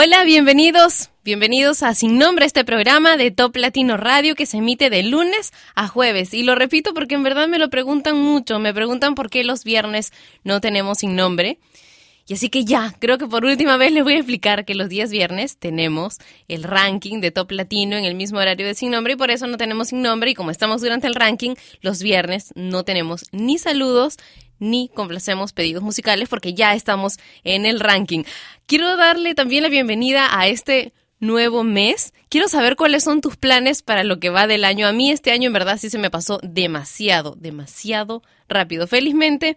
Hola, bienvenidos. Bienvenidos a Sin Nombre, este programa de Top Latino Radio que se emite de lunes a jueves. Y lo repito porque en verdad me lo preguntan mucho. Me preguntan por qué los viernes no tenemos Sin Nombre. Y así que ya, creo que por última vez les voy a explicar que los días viernes tenemos el ranking de Top Latino en el mismo horario de Sin Nombre y por eso no tenemos Sin Nombre y como estamos durante el ranking, los viernes no tenemos ni saludos ni complacemos pedidos musicales porque ya estamos en el ranking. Quiero darle también la bienvenida a este nuevo mes. Quiero saber cuáles son tus planes para lo que va del año. A mí este año en verdad sí se me pasó demasiado, demasiado rápido. Felizmente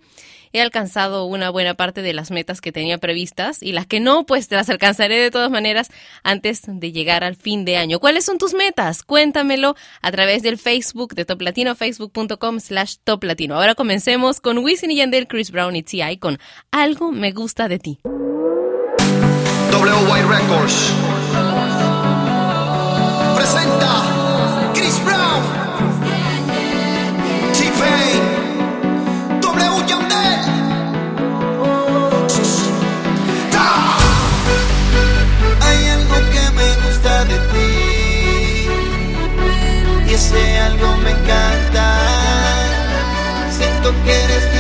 he alcanzado una buena parte de las metas que tenía previstas y las que no, pues las alcanzaré de todas maneras antes de llegar al fin de año. ¿Cuáles son tus metas? Cuéntamelo a través del Facebook de Top Latino, facebook.com slash Top Latino. Ahora comencemos con Wisin y Yandel, Chris Brown y T.I. con Algo me gusta de ti. WY Records presenta que eres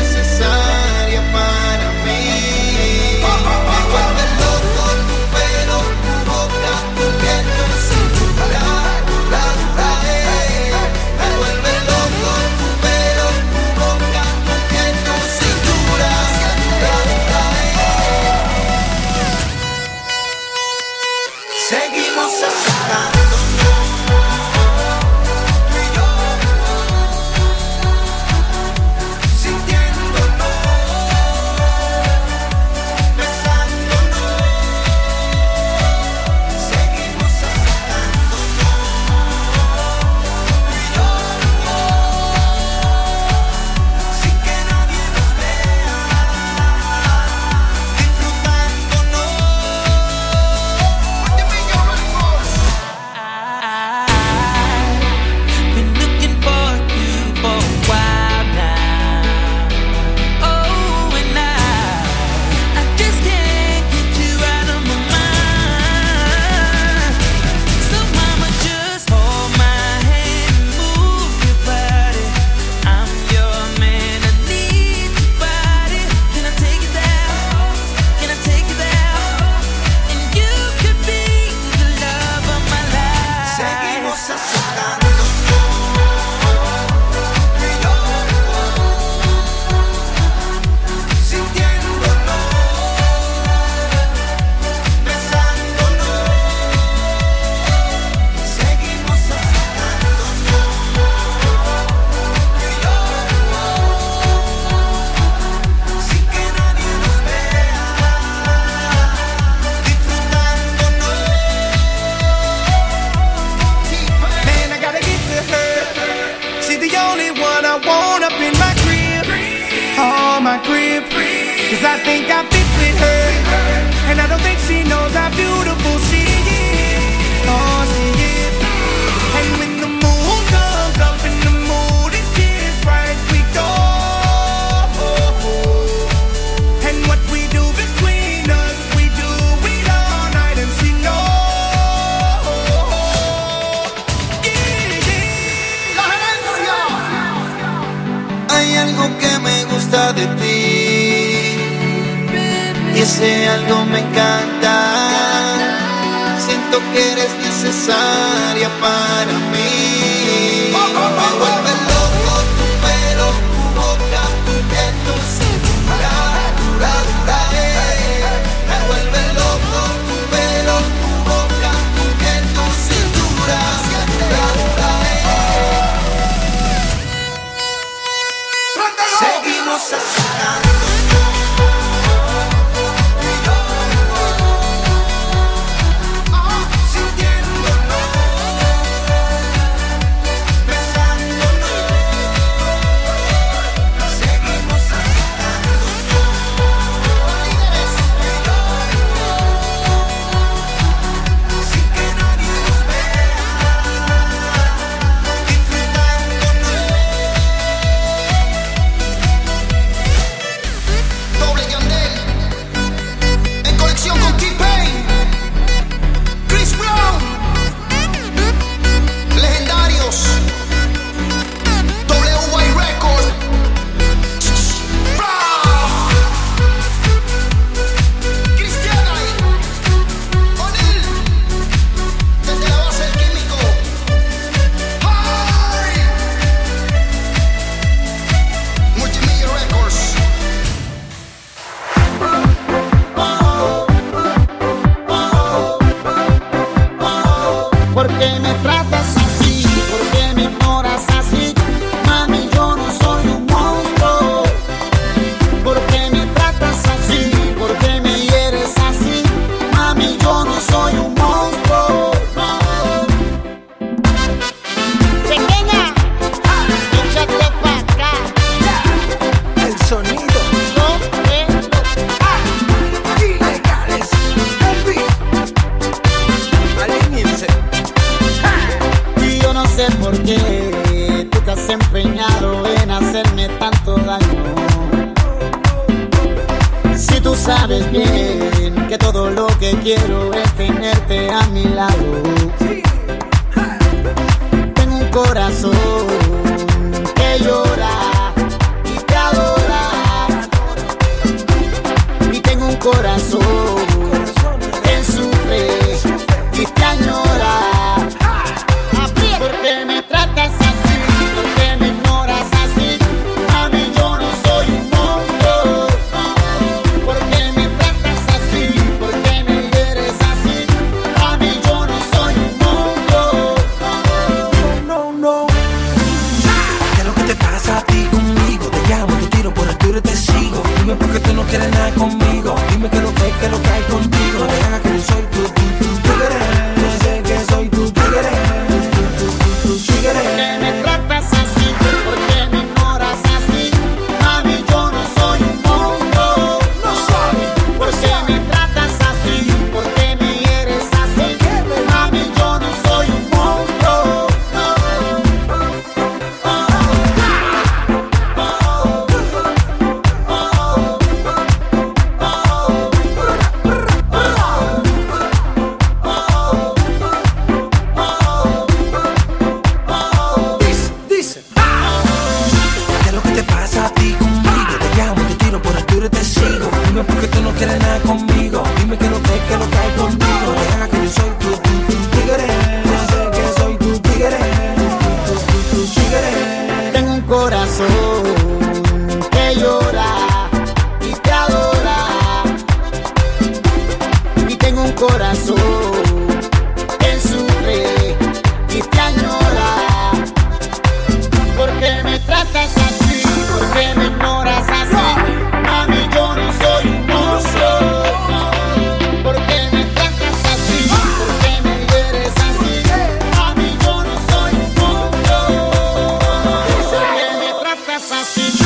me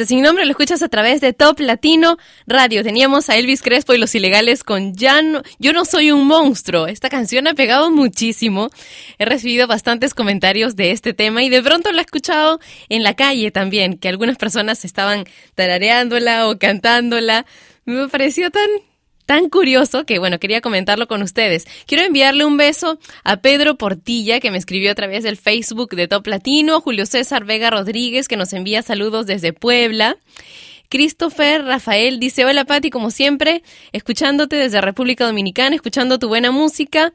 Este sin nombre lo escuchas a través de Top Latino Radio. Teníamos a Elvis Crespo y los ilegales con ya no- Yo no soy un monstruo. Esta canción ha pegado muchísimo. He recibido bastantes comentarios de este tema y de pronto la he escuchado en la calle también, que algunas personas estaban tarareándola o cantándola. Me pareció tan tan curioso que, bueno, quería comentarlo con ustedes. Quiero enviarle un beso a Pedro Portilla, que me escribió a través del Facebook de Top Latino, Julio César Vega Rodríguez, que nos envía saludos desde Puebla. Christopher Rafael dice, hola Pati, como siempre, escuchándote desde República Dominicana, escuchando tu buena música.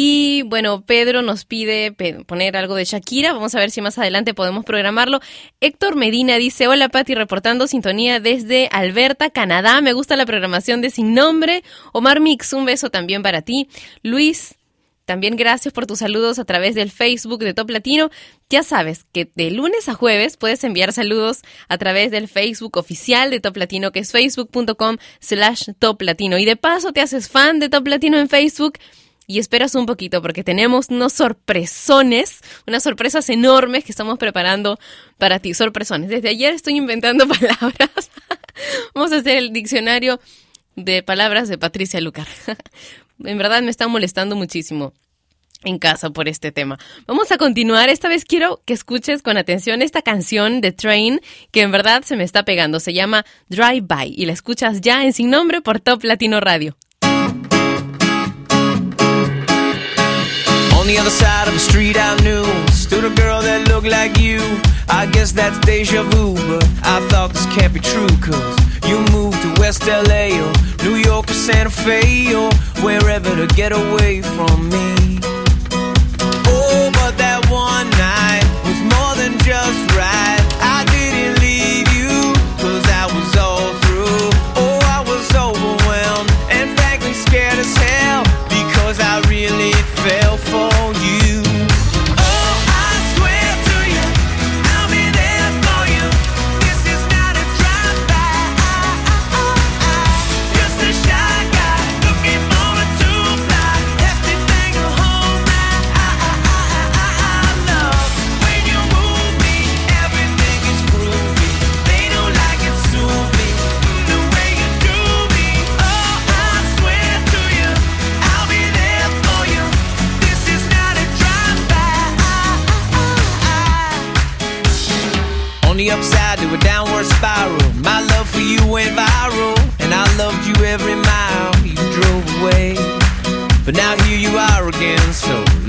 Y bueno, Pedro nos pide poner algo de Shakira. Vamos a ver si más adelante podemos programarlo. Héctor Medina dice: Hola Pati, reportando sintonía desde Alberta, Canadá. Me gusta la programación de Sin Nombre. Omar Mix, un beso también para ti. Luis, también gracias por tus saludos a través del Facebook de Top Latino. Ya sabes que de lunes a jueves puedes enviar saludos a través del Facebook oficial de Top Latino, que es facebook.com slash Top Latino. Y de paso te haces fan de Top Latino en Facebook y esperas un poquito porque tenemos unos sorpresones, unas sorpresas enormes que estamos preparando para ti. Sorpresones. Desde ayer estoy inventando palabras. Vamos a hacer el diccionario de palabras de Patricia Lucar. en verdad me está molestando muchísimo en casa por este tema. Vamos a continuar. Esta vez quiero que escuches con atención esta canción de Train que en verdad se me está pegando. Se llama Drive By y la escuchas ya en Sin Nombre por Top Latino Radio. The other side of the street I knew. Stood a girl that looked like you. I guess that's deja vu But I thought this can't be true Cause you moved to West LA Or New York or Santa Fe Or wherever to get away from me. Oh, but that one night Was more than just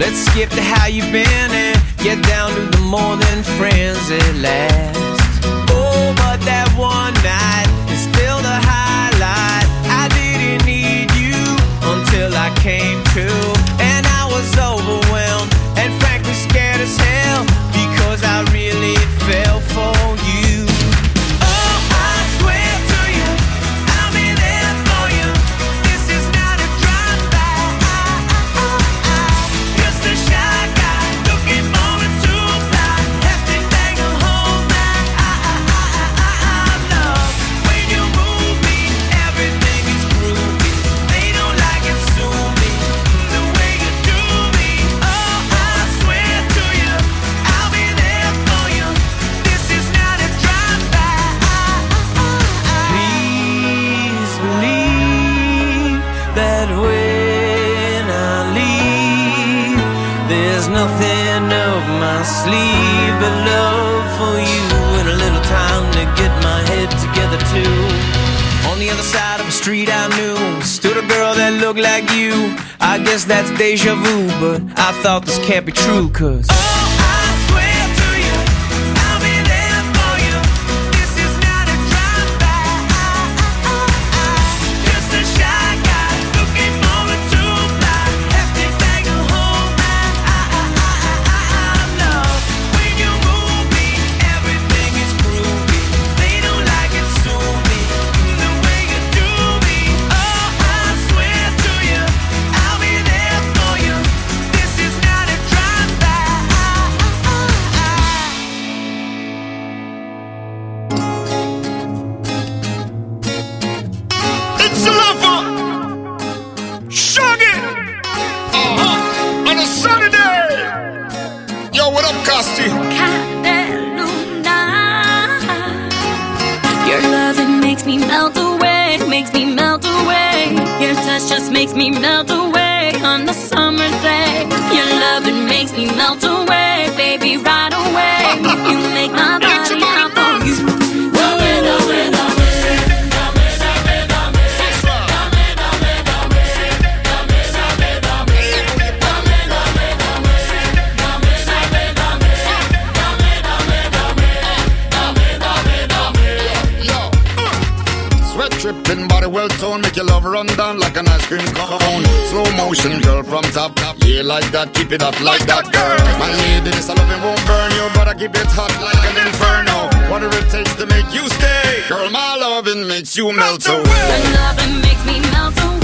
let's skip to how you've been And get down to the more than friends at last. Oh, but that one night is still the highlight. I didn't need you until I came to And I was overwhelmed deja vu, but I thought this can't be true, cause. Oh, on the summer day. Your loving makes me melt away, baby, right away. You make my body love run down like an ice cream cone. Slow motion, girl, from top, top. Yeah, like that, keep it up like that, girl. My lady, this loving won't burn you, but I keep it hot like an inferno. Whatever it takes to make you stay, girl, my loving makes you melt away. Your loving makes me melt away,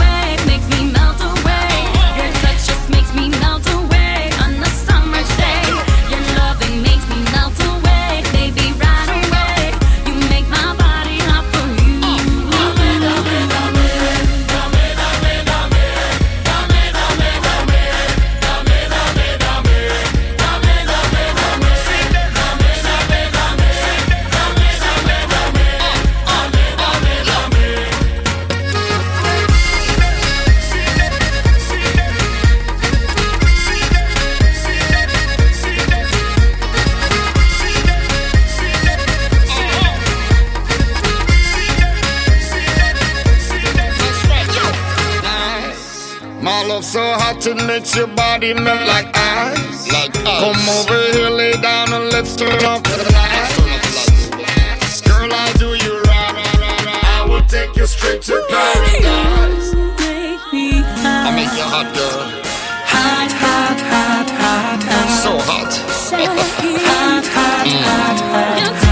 it makes your body melt like ice. Like ice. Come over here, lay down and let's turn up the lights. Girl, I do you right. I will take you straight to paradise. I make you hot, girl. Hot, hot, hot, hot, hot. So hot. Mm. hot, hot, hot, hot.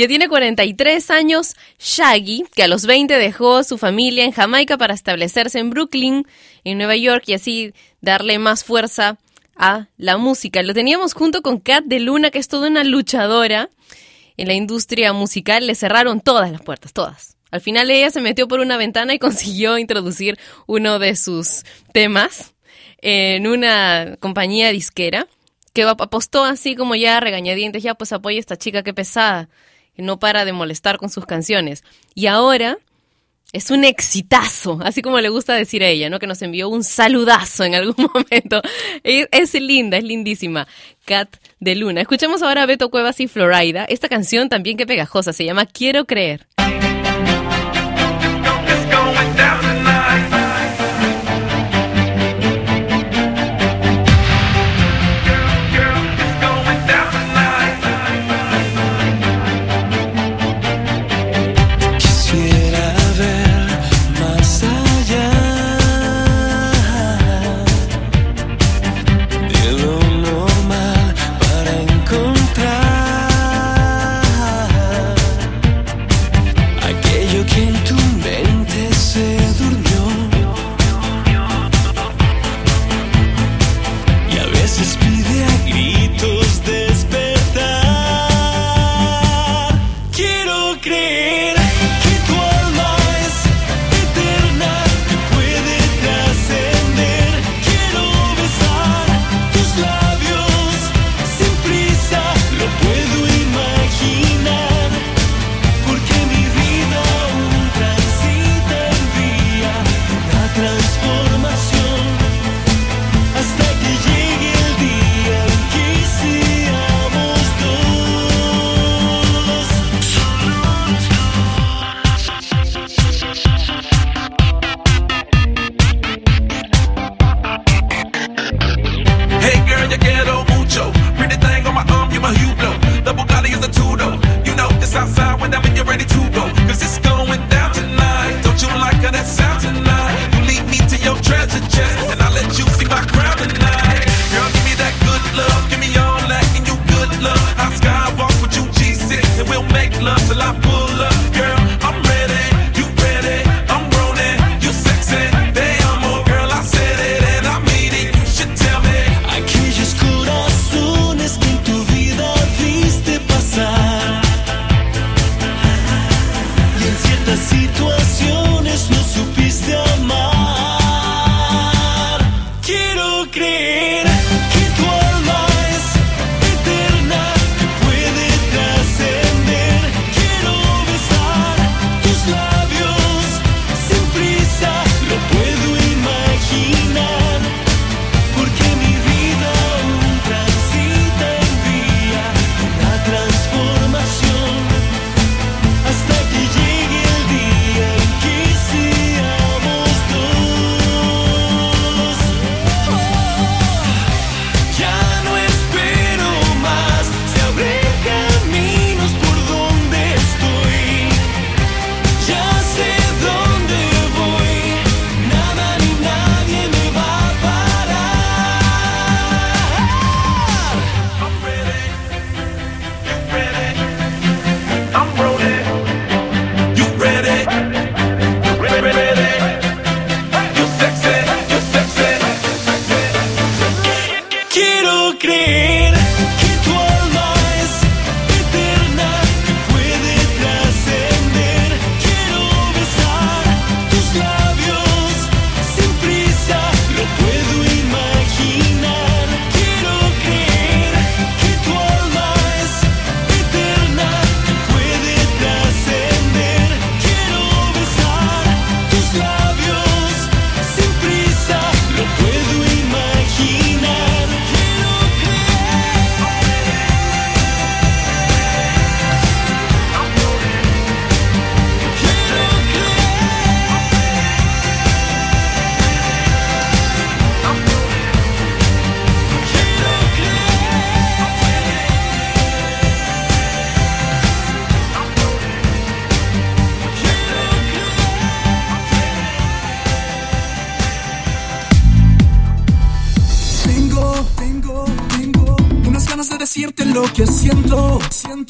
Ya tiene 43 años Shaggy, que a los 20 dejó su familia en Jamaica para establecerse en Brooklyn, en Nueva York, y así darle más fuerza a la música. Lo teníamos junto con Kat de Luna, que es toda una luchadora en la industria musical. Le cerraron todas las puertas, todas. Al final ella se metió por una ventana y consiguió introducir uno de sus temas en una compañía disquera que apostó así como ya regañadientes, ya pues apoya a esta chica que pesada, no para de molestar con sus canciones. Y ahora es un exitazo, así como le gusta decir a ella, ¿no? Que nos envió un saludazo en algún momento. Es, linda, es lindísima. Cat de Luna. Escuchemos ahora a Beto Cuevas y Florida. Esta canción también que pegajosa, se llama Quiero creer.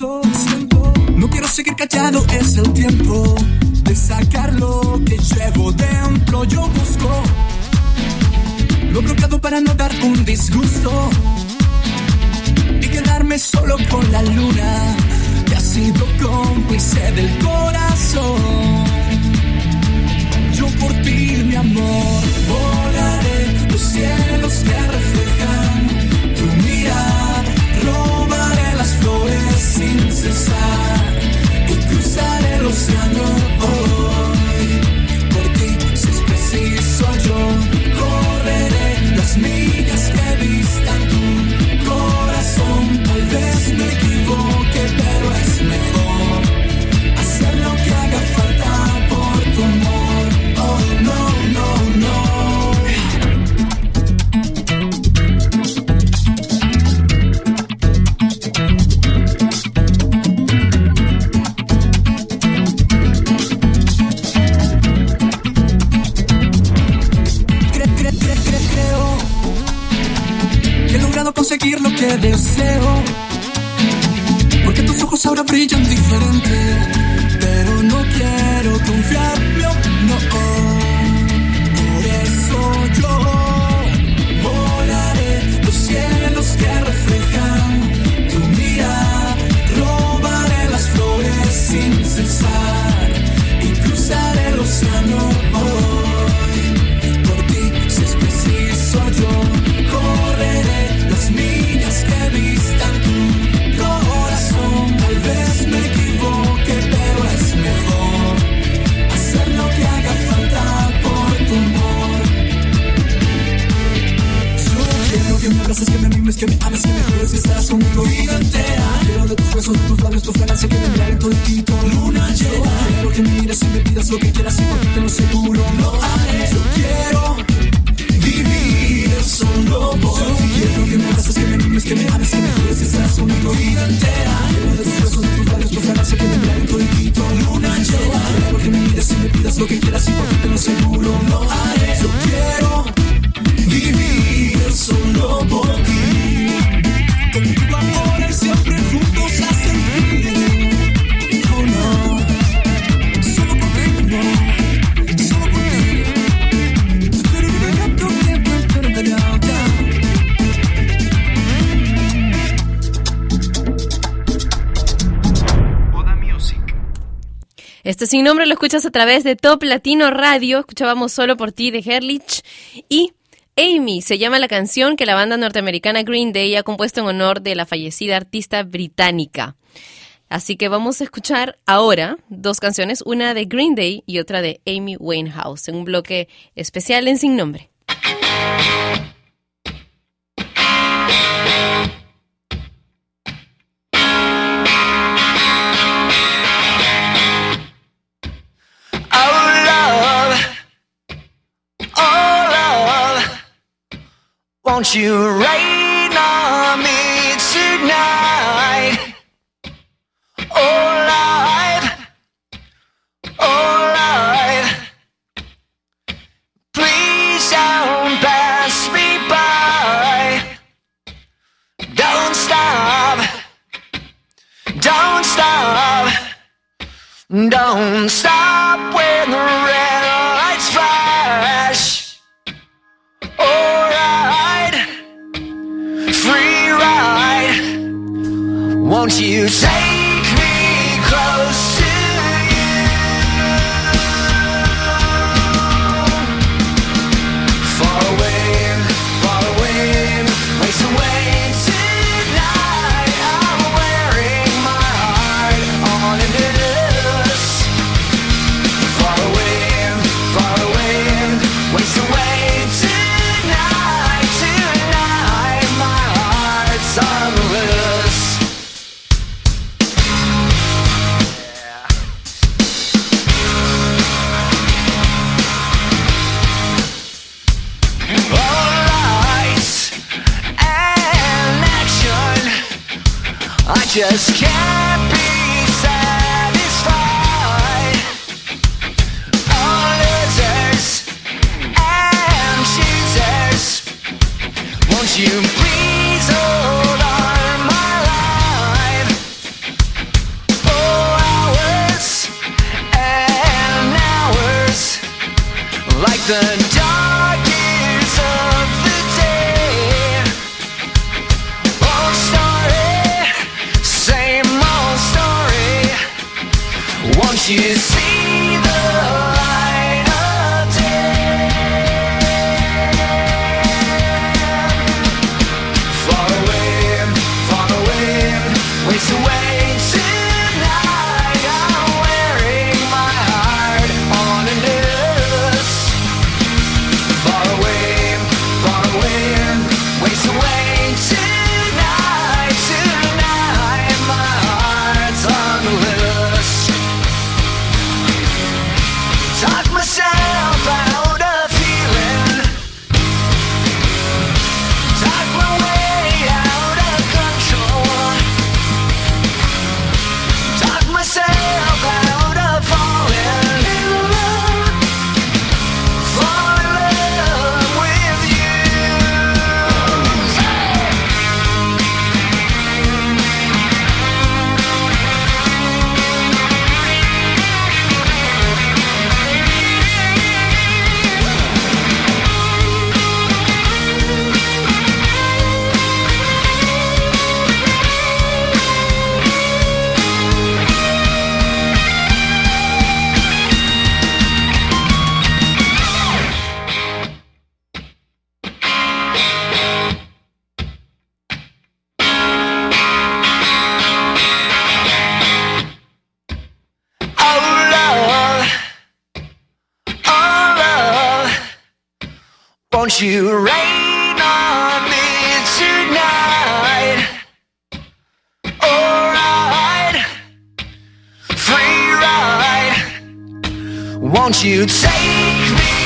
No quiero seguir callado, es el tiempo de sacar lo que llevo dentro. Yo busco lo bloqueado para no dar un disgusto y quedarme solo con la luna que ha sido cómplice del corazón. Yo por ti, mi amor, volaré los cielos que reflejan It's. Sin nombre lo escuchas a través de Top Latino Radio. Escuchábamos solo por ti de Herlich. Y Amy se llama la canción que la banda norteamericana Green Day ha compuesto en honor de la fallecida artista británica. Así que vamos a escuchar ahora dos canciones, una de Green Day y otra de Amy Winehouse, en un bloque especial en Sin Nombre. want you right you say Won't you take me?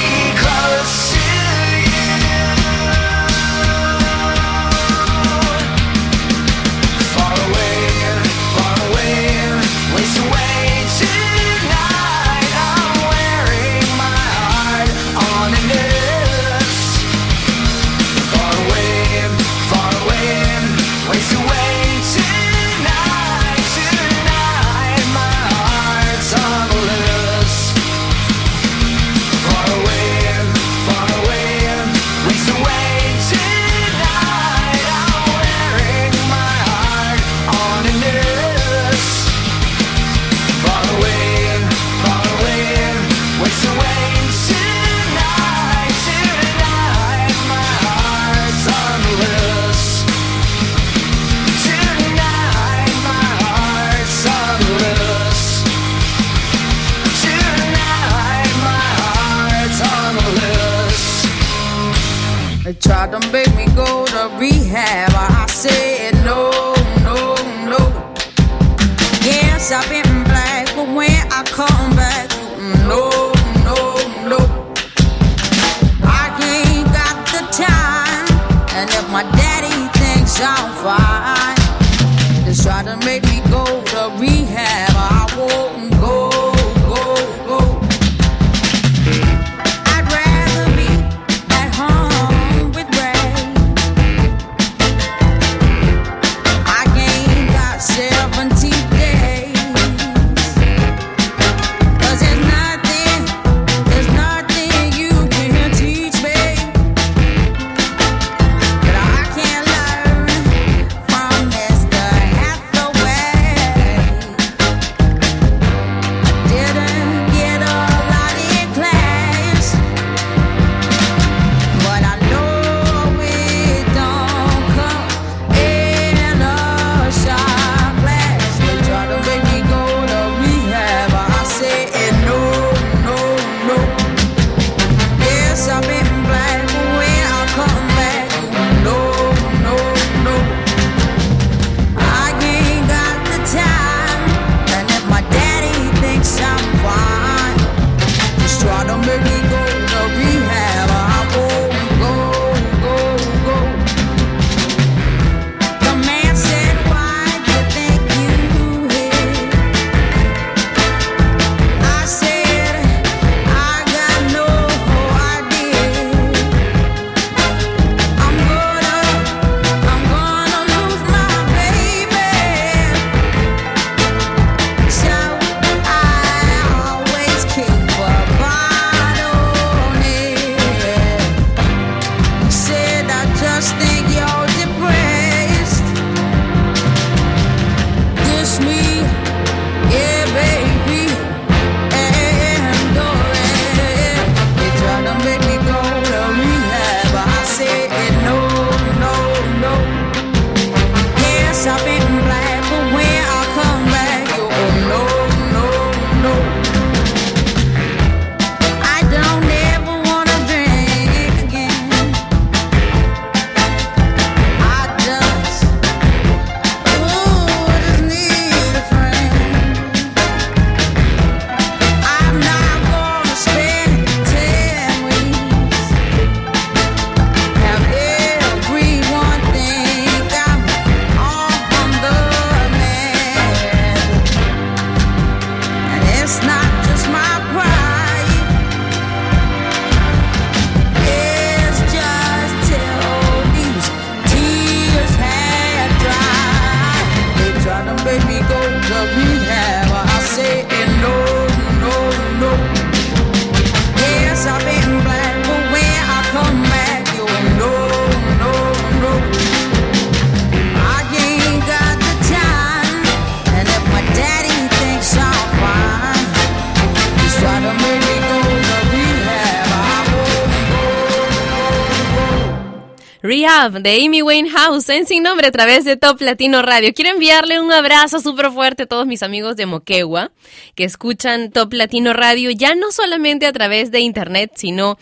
De Amy Winehouse en Sin Nombre a través de Top Latino Radio. Quiero enviarle un abrazo súper fuerte a todos mis amigos de Moquegua que escuchan Top Latino Radio ya no solamente a través de internet, sino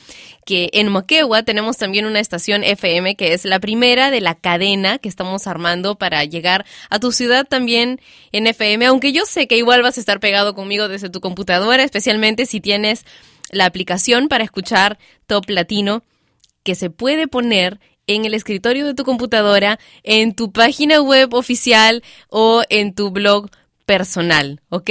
que en Moquegua tenemos también una estación FM que es la primera de la cadena que estamos armando para llegar a tu ciudad también en FM, aunque yo sé que igual vas a estar pegado conmigo desde tu computadora, especialmente si tienes la aplicación para escuchar Top Latino que se puede poner en el escritorio de tu computadora, en tu página web oficial o en tu blog personal, ¿ok?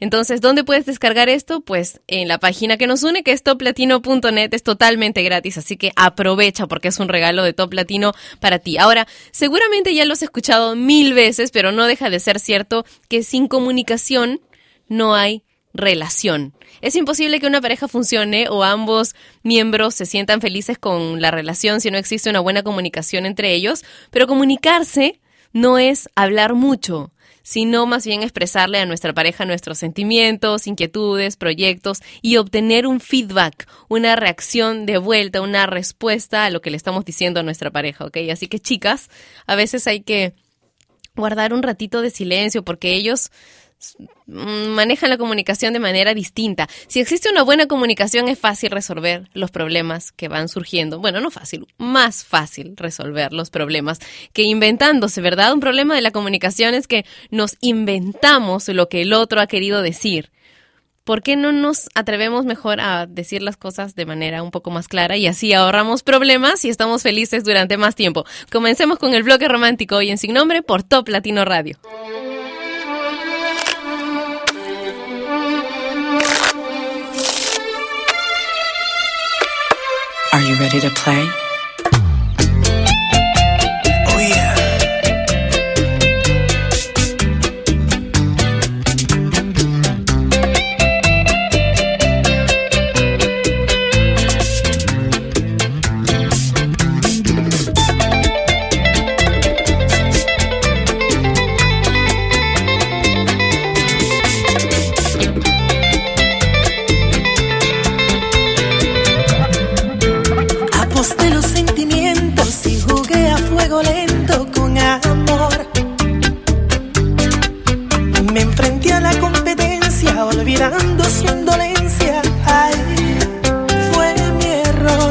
Entonces, ¿dónde puedes descargar esto? Pues en la página que nos une, que es toplatino.net, es totalmente gratis, así que aprovecha porque es un regalo de Top Latino para ti. Ahora, seguramente ya lo has escuchado mil veces, pero no deja de ser cierto que sin comunicación no hay relación. Es imposible que una pareja funcione o ambos miembros se sientan felices con la relación si no existe una buena comunicación entre ellos, pero comunicarse no es hablar mucho, sino más bien expresarle a nuestra pareja nuestros sentimientos, inquietudes, proyectos y obtener un feedback, una reacción de vuelta, una respuesta a lo que le estamos diciendo a nuestra pareja, ¿ok? Así que chicas, a veces hay que guardar un ratito de silencio porque ellos manejan la comunicación de manera distinta. Si existe una buena comunicación es fácil resolver los problemas que van surgiendo. Bueno, no fácil, más fácil resolver los problemas que inventándose, ¿verdad? Un problema de la comunicación es que nos inventamos lo que el otro ha querido decir. ¿Por qué no nos atrevemos mejor a decir las cosas de manera un poco más clara y así ahorramos problemas y estamos felices durante más tiempo? Comencemos con el bloque romántico hoy en Sin Nombre por Top Latino Radio. You ready to play? Olvidando su indolencia. Ay, fue mi error.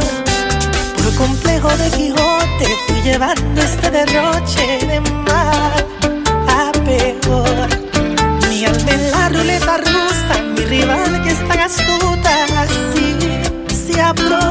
Por complejo de Quijote fui llevando este derroche de mal a peor. Mi alma en la ruleta rusa, mi rival que es tan astuta, así se aprovechó.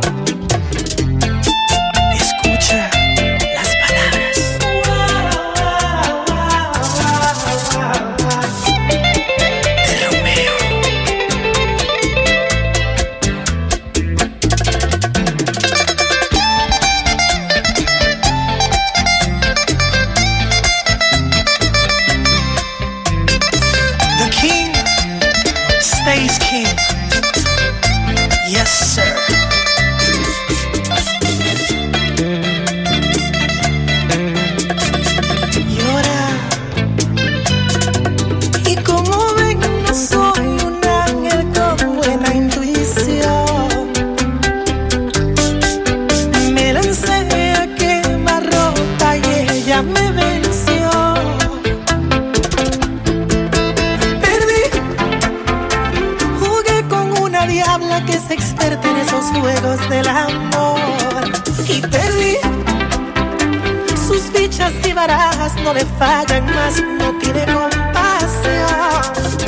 Y barajas no le fallan más, no tiene compasión.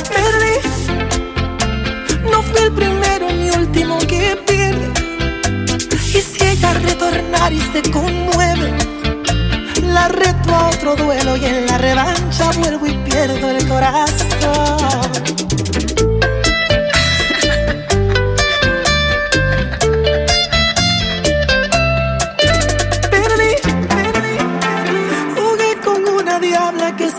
Perdí, no fui el primero ni último que pierde. Y si ella retornar y se conmueve, la reto a otro duelo y en la revancha vuelvo y pierdo el corazón.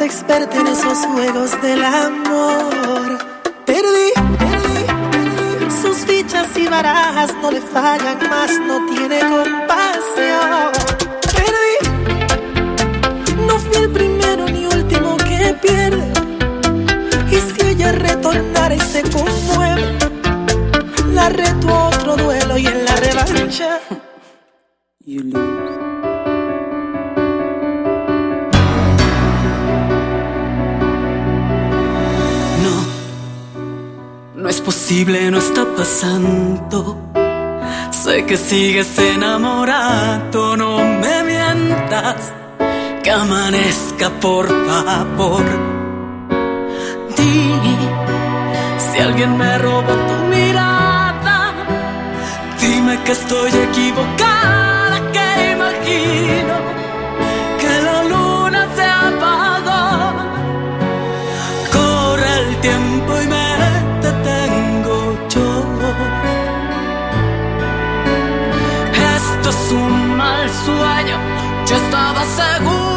Experta en esos juegos del amor. Perdí, perdí, perdí. Sus fichas y barajas no le fallan más, no tiene compasión. Perdí, no fui el primero ni último que pierde. Y si ella retornara y se conmueve, la reto a otro duelo y en la revancha. You lose. No, es posible, no está pasando. Sé que sigues enamorado, no me mientas. Que amanezca, por favor. Di si alguien me robó tu mirada. Dime que estoy equivocada, que imagino 在乎。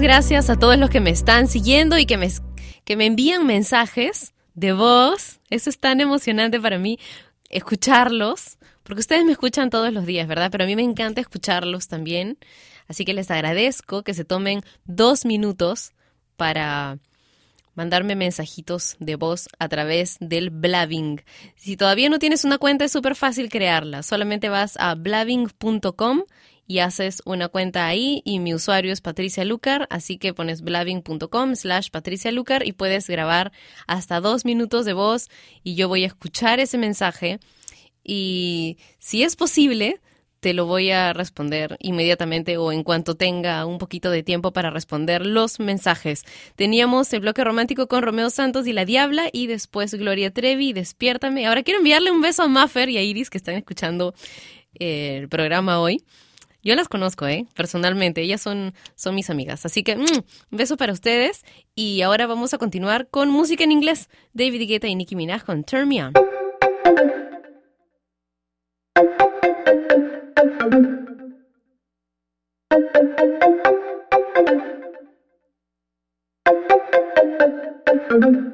Gracias a todos los que me están siguiendo y que me, que me envían mensajes de voz. Eso es tan emocionante para mí, escucharlos, porque ustedes me escuchan todos los días, ¿verdad? Pero a mí me encanta escucharlos también. Así que les agradezco que se tomen dos minutos para mandarme mensajitos de voz a través del Blabbing. Si todavía no tienes una cuenta, es súper fácil crearla. Solamente vas a blabbing.com y haces una cuenta ahí y mi usuario es Patricia Lucar, así que pones blabbing.com slash Patricia Lucar y puedes grabar hasta dos minutos de voz y yo voy a escuchar ese mensaje y si es posible, te lo voy a responder inmediatamente o en cuanto tenga un poquito de tiempo para responder los mensajes. Teníamos el bloque romántico con Romeo Santos y La Diabla y después Gloria Trevi, Despiértame. Ahora quiero enviarle un beso a Maffer y a Iris que están escuchando eh, el programa hoy. Yo las conozco, ¿eh? Personalmente, ellas son, son mis amigas. Así que, mm, un beso para ustedes. Y ahora vamos a continuar con música en inglés. David Guetta y Nicki Minaj con Turn Me On.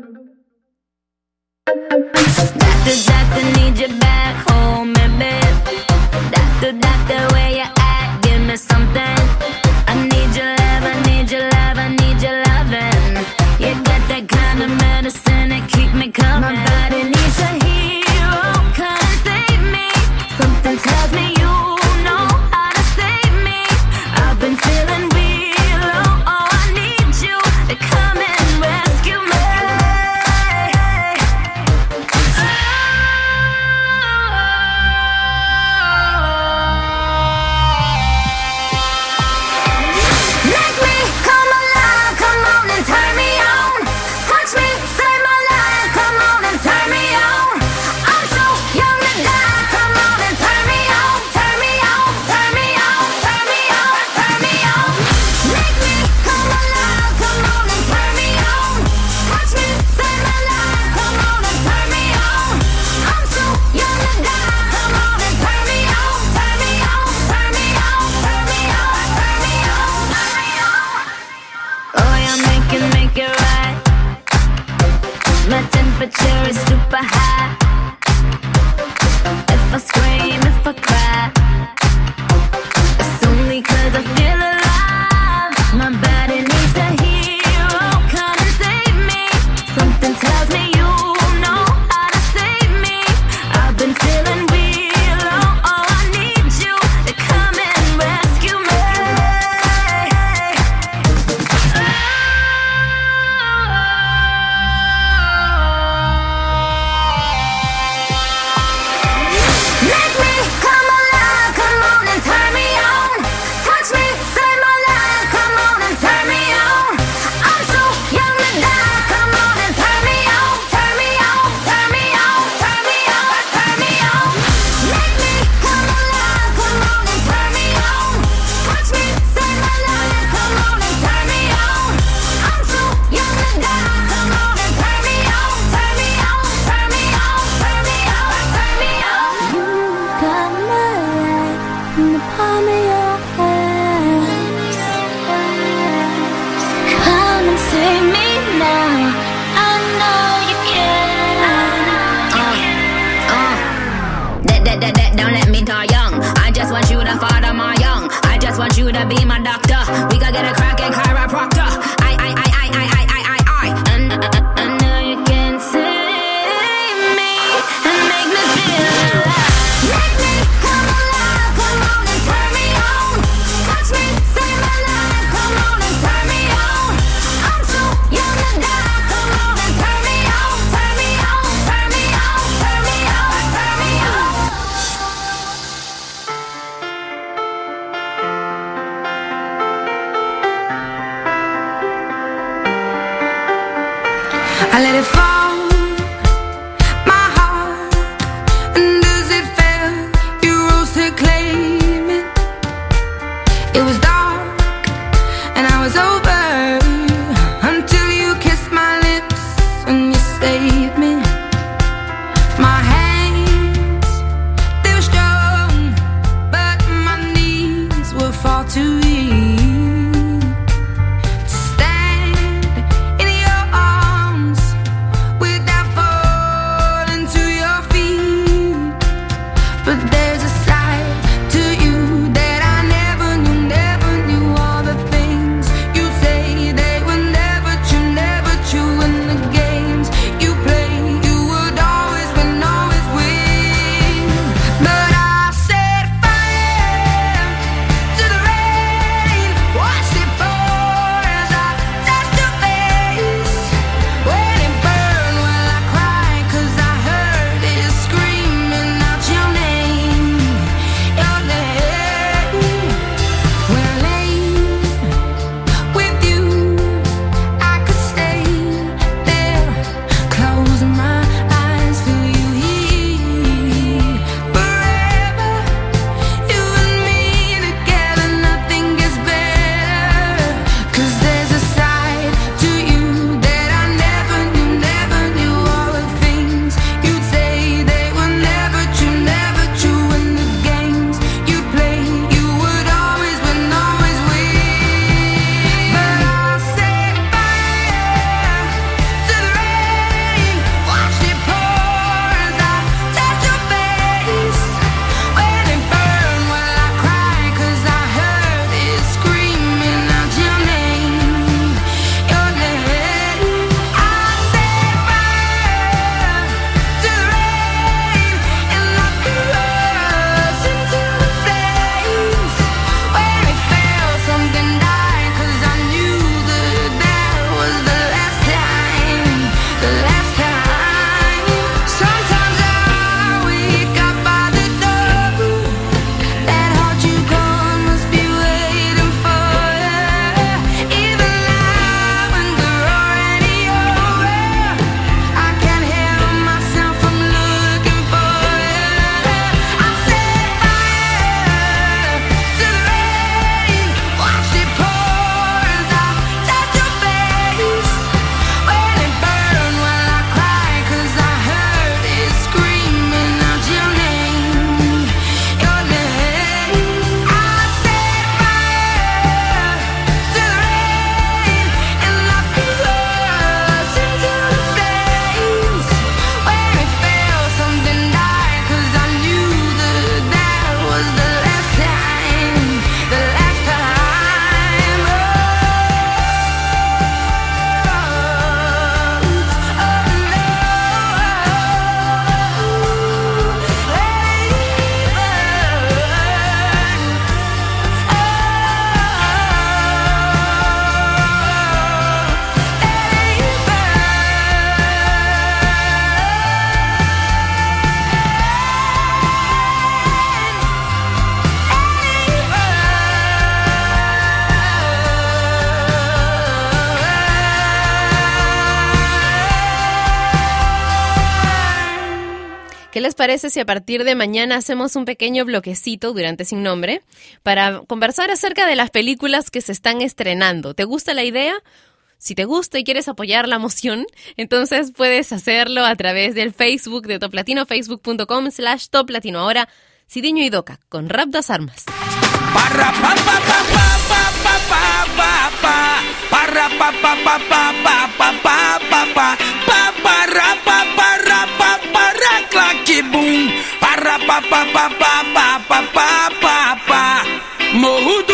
parece si a partir de mañana hacemos un pequeño bloquecito durante Sin Nombre para conversar acerca de las películas que se están estrenando? ¿Te gusta la idea? Si te gusta y quieres apoyar la moción, entonces puedes hacerlo a través del Facebook de Top Latino, facebook.com slash Top Latino. Ahora, Sidiño y Doca, con Rap das Armas. claque bum, para pa pa pa pa pa pa pa pa. Morro do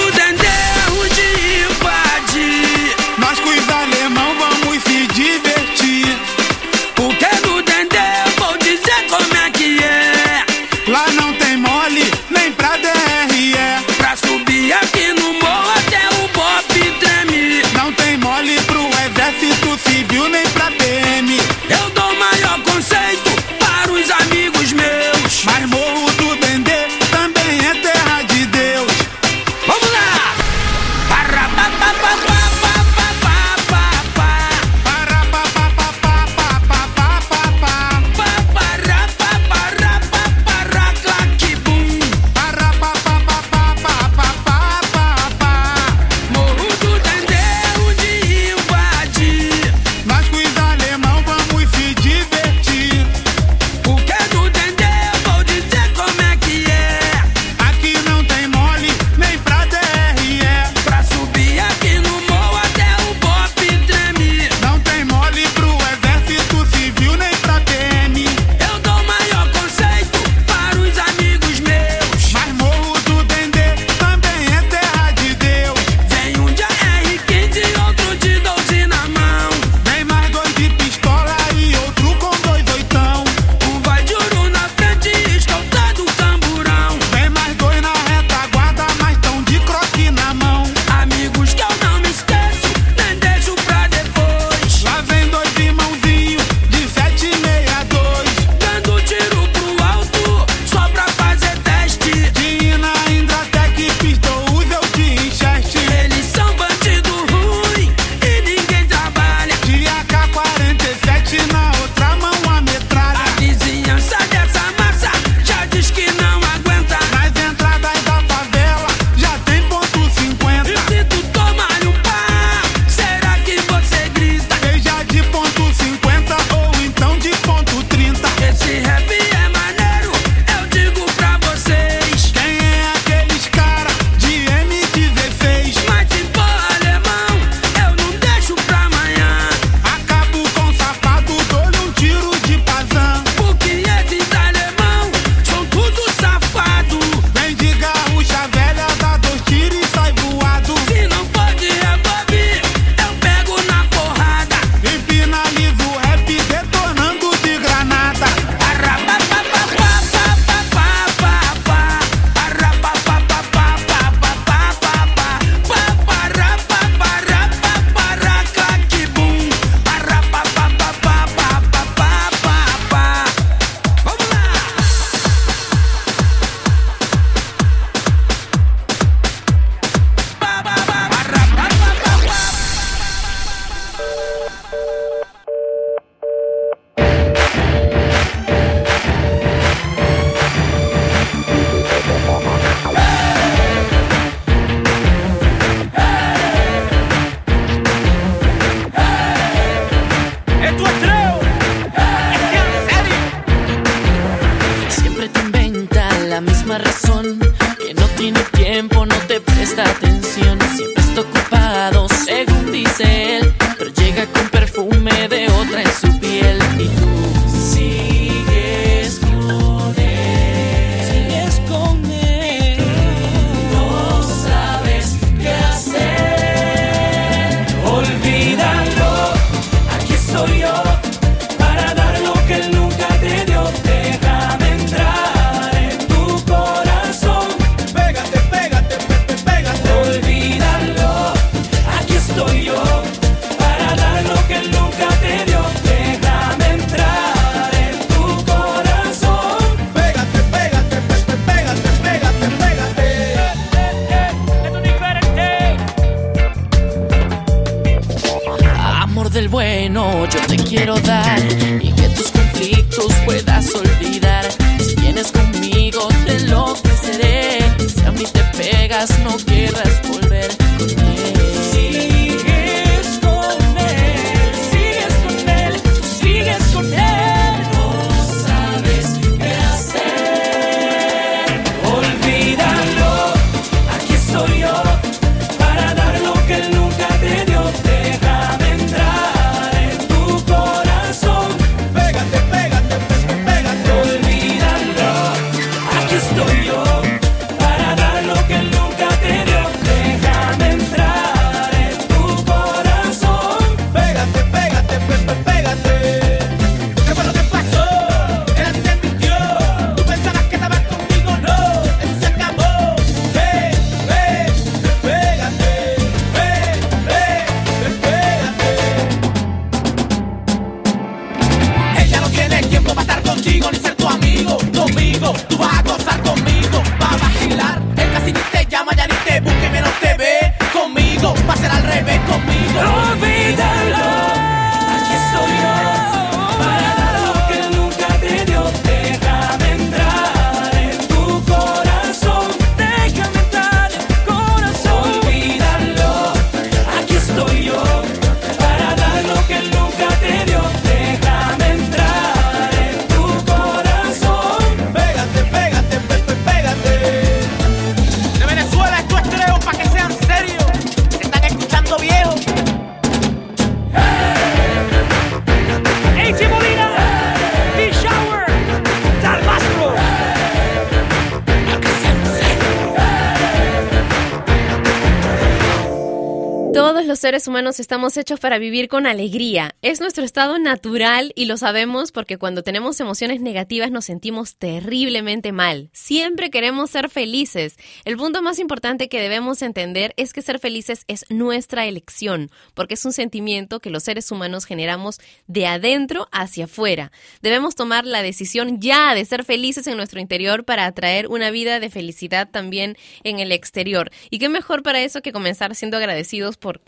los seres humanos estamos hechos para vivir con alegría. Es nuestro estado natural y lo sabemos porque cuando tenemos emociones negativas nos sentimos terriblemente mal. Siempre queremos ser felices. El punto más importante que debemos entender es que ser felices es nuestra elección, porque es un sentimiento que los seres humanos generamos de adentro hacia afuera. Debemos tomar la decisión ya de ser felices en nuestro interior para atraer una vida de felicidad también en el exterior. Y qué mejor para eso que comenzar siendo agradecidos por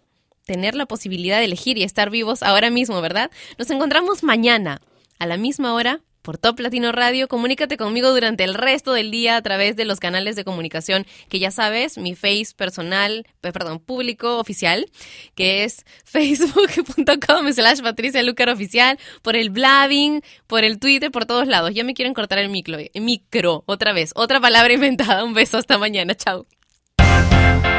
tener la posibilidad de elegir y estar vivos ahora mismo, ¿verdad? Nos encontramos mañana a la misma hora por Top Latino Radio. Comunícate conmigo durante el resto del día a través de los canales de comunicación que ya sabes, mi face personal, eh, perdón, público oficial, que es facebook.com slash Patricia Lucar oficial, por el blabbing, por el Twitter, por todos lados. Ya me quieren cortar el micro, micro otra vez, otra palabra inventada. Un beso, hasta mañana, chao.